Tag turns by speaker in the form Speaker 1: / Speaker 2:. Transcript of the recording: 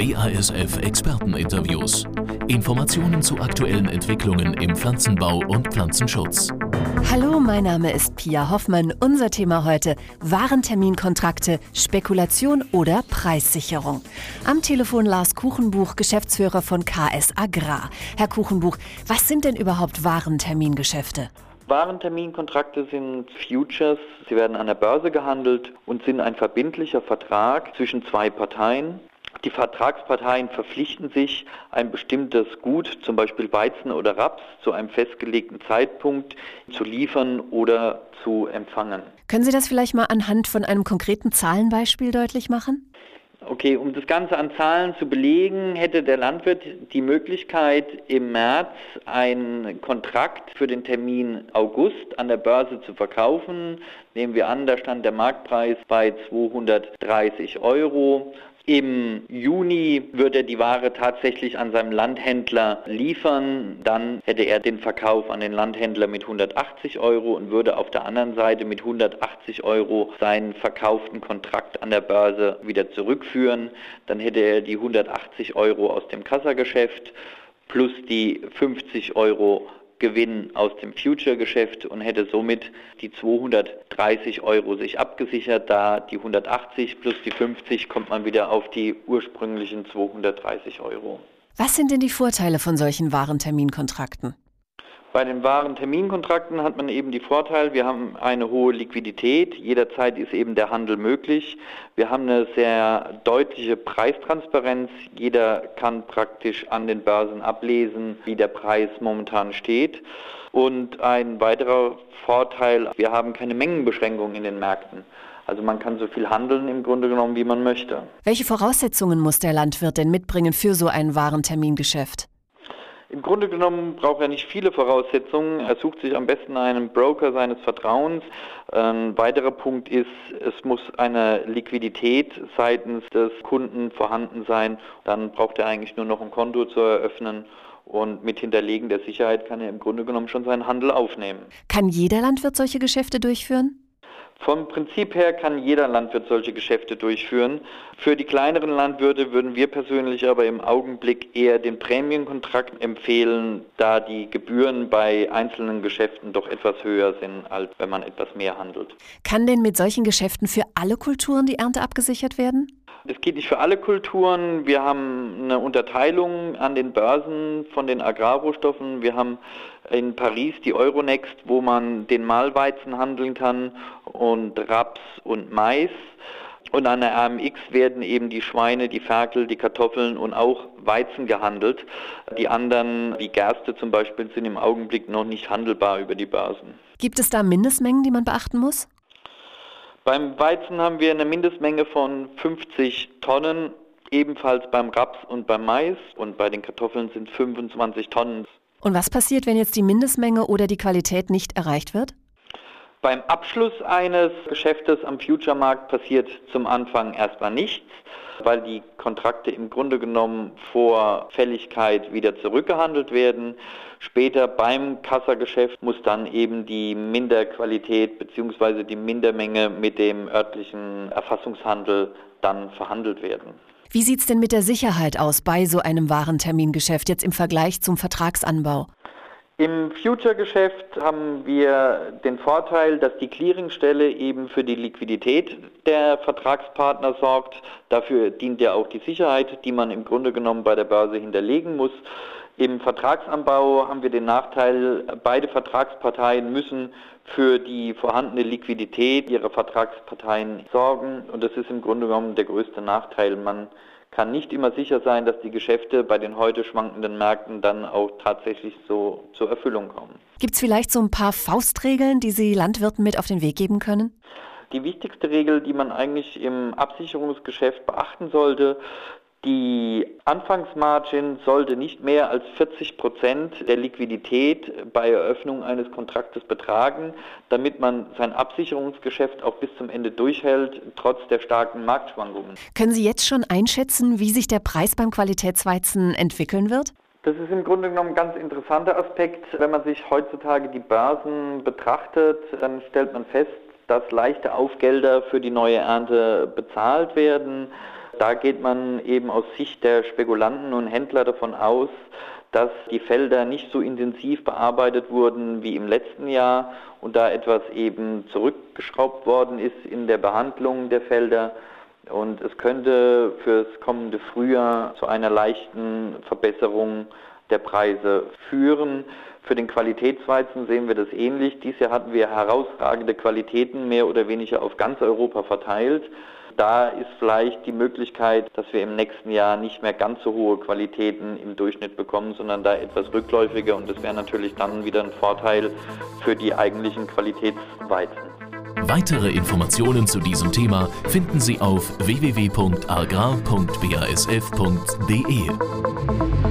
Speaker 1: BASF Experteninterviews. Informationen zu aktuellen Entwicklungen im Pflanzenbau und Pflanzenschutz.
Speaker 2: Hallo, mein Name ist Pia Hoffmann. Unser Thema heute: Warenterminkontrakte, Spekulation oder Preissicherung. Am Telefon Lars Kuchenbuch, Geschäftsführer von KS Agrar. Herr Kuchenbuch, was sind denn überhaupt Warentermingeschäfte?
Speaker 3: Warenterminkontrakte sind Futures. Sie werden an der Börse gehandelt und sind ein verbindlicher Vertrag zwischen zwei Parteien. Die Vertragsparteien verpflichten sich, ein bestimmtes Gut, zum Beispiel Weizen oder Raps, zu einem festgelegten Zeitpunkt zu liefern oder zu empfangen.
Speaker 2: Können Sie das vielleicht mal anhand von einem konkreten Zahlenbeispiel deutlich machen?
Speaker 3: Okay, um das Ganze an Zahlen zu belegen, hätte der Landwirt die Möglichkeit, im März einen Kontrakt für den Termin August an der Börse zu verkaufen. Nehmen wir an, da stand der Marktpreis bei 230 Euro. Im Juni würde er die Ware tatsächlich an seinem Landhändler liefern. Dann hätte er den Verkauf an den Landhändler mit 180 Euro und würde auf der anderen Seite mit 180 Euro seinen verkauften Kontrakt an der Börse wieder zurückführen. Dann hätte er die 180 Euro aus dem Kassageschäft plus die 50 Euro Gewinn aus dem Future-Geschäft und hätte somit die 230 Euro sich abgesichert. Da die 180 plus die 50 kommt man wieder auf die ursprünglichen 230 Euro.
Speaker 2: Was sind denn die Vorteile von solchen Warenterminkontrakten?
Speaker 3: Bei den wahren Terminkontrakten hat man eben die Vorteil, wir haben eine hohe Liquidität, jederzeit ist eben der Handel möglich. Wir haben eine sehr deutliche Preistransparenz, jeder kann praktisch an den Börsen ablesen, wie der Preis momentan steht. Und ein weiterer Vorteil, wir haben keine Mengenbeschränkungen in den Märkten. Also man kann so viel handeln im Grunde genommen, wie man möchte.
Speaker 2: Welche Voraussetzungen muss der Landwirt denn mitbringen für so ein Warentermingeschäft?
Speaker 3: Im Grunde genommen braucht er nicht viele Voraussetzungen. Er sucht sich am besten einen Broker seines Vertrauens. Ein weiterer Punkt ist, es muss eine Liquidität seitens des Kunden vorhanden sein. Dann braucht er eigentlich nur noch ein Konto zu eröffnen. Und mit Hinterlegen der Sicherheit kann er im Grunde genommen schon seinen Handel aufnehmen.
Speaker 2: Kann jeder Landwirt solche Geschäfte durchführen?
Speaker 3: Vom Prinzip her kann jeder Landwirt solche Geschäfte durchführen. Für die kleineren Landwirte würden wir persönlich aber im Augenblick eher den Prämienkontrakt empfehlen, da die Gebühren bei einzelnen Geschäften doch etwas höher sind, als wenn man etwas mehr handelt.
Speaker 2: Kann denn mit solchen Geschäften für alle Kulturen die Ernte abgesichert werden?
Speaker 3: Es geht nicht für alle Kulturen. Wir haben eine Unterteilung an den Börsen von den Agrarrohstoffen. Wir haben in Paris die Euronext, wo man den Mahlweizen handeln kann und Raps und Mais. Und an der AMX werden eben die Schweine, die Ferkel, die Kartoffeln und auch Weizen gehandelt. Die anderen, wie Gerste zum Beispiel, sind im Augenblick noch nicht handelbar über die Börsen.
Speaker 2: Gibt es da Mindestmengen, die man beachten muss?
Speaker 3: Beim Weizen haben wir eine Mindestmenge von 50 Tonnen, ebenfalls beim Raps und beim Mais und bei den Kartoffeln sind 25 Tonnen.
Speaker 2: Und was passiert, wenn jetzt die Mindestmenge oder die Qualität nicht erreicht wird?
Speaker 3: Beim Abschluss eines Geschäftes am Future-Markt passiert zum Anfang erstmal nichts, weil die Kontrakte im Grunde genommen vor Fälligkeit wieder zurückgehandelt werden. Später beim Kassageschäft muss dann eben die Minderqualität bzw. die Mindermenge mit dem örtlichen Erfassungshandel dann verhandelt werden.
Speaker 2: Wie sieht es denn mit der Sicherheit aus bei so einem Warentermingeschäft jetzt im Vergleich zum Vertragsanbau?
Speaker 3: Im Future-Geschäft haben wir den Vorteil, dass die Clearingstelle eben für die Liquidität der Vertragspartner sorgt. Dafür dient ja auch die Sicherheit, die man im Grunde genommen bei der Börse hinterlegen muss. Im Vertragsanbau haben wir den Nachteil, beide Vertragsparteien müssen für die vorhandene Liquidität ihrer Vertragsparteien sorgen. Und das ist im Grunde genommen der größte Nachteil. Man kann nicht immer sicher sein, dass die Geschäfte bei den heute schwankenden Märkten dann auch tatsächlich so zur Erfüllung kommen.
Speaker 2: Gibt es vielleicht so ein paar Faustregeln, die Sie Landwirten mit auf den Weg geben können?
Speaker 3: Die wichtigste Regel, die man eigentlich im Absicherungsgeschäft beachten sollte, die Anfangsmargin sollte nicht mehr als 40 Prozent der Liquidität bei Eröffnung eines Kontraktes betragen, damit man sein Absicherungsgeschäft auch bis zum Ende durchhält, trotz der starken Marktschwankungen.
Speaker 2: Können Sie jetzt schon einschätzen, wie sich der Preis beim Qualitätsweizen entwickeln wird?
Speaker 3: Das ist im Grunde genommen ein ganz interessanter Aspekt. Wenn man sich heutzutage die Börsen betrachtet, dann stellt man fest, dass leichte Aufgelder für die neue Ernte bezahlt werden. Da geht man eben aus Sicht der Spekulanten und Händler davon aus, dass die Felder nicht so intensiv bearbeitet wurden wie im letzten Jahr und da etwas eben zurückgeschraubt worden ist in der Behandlung der Felder. Und es könnte fürs kommende Frühjahr zu einer leichten Verbesserung der Preise führen. Für den Qualitätsweizen sehen wir das ähnlich. Dieses Jahr hatten wir herausragende Qualitäten mehr oder weniger auf ganz Europa verteilt. Da ist vielleicht die Möglichkeit, dass wir im nächsten Jahr nicht mehr ganz so hohe Qualitäten im Durchschnitt bekommen, sondern da etwas rückläufiger und das wäre natürlich dann wieder ein Vorteil für die eigentlichen Qualitätsweizen.
Speaker 1: Weitere Informationen zu diesem Thema finden Sie auf www.agrar.basf.de.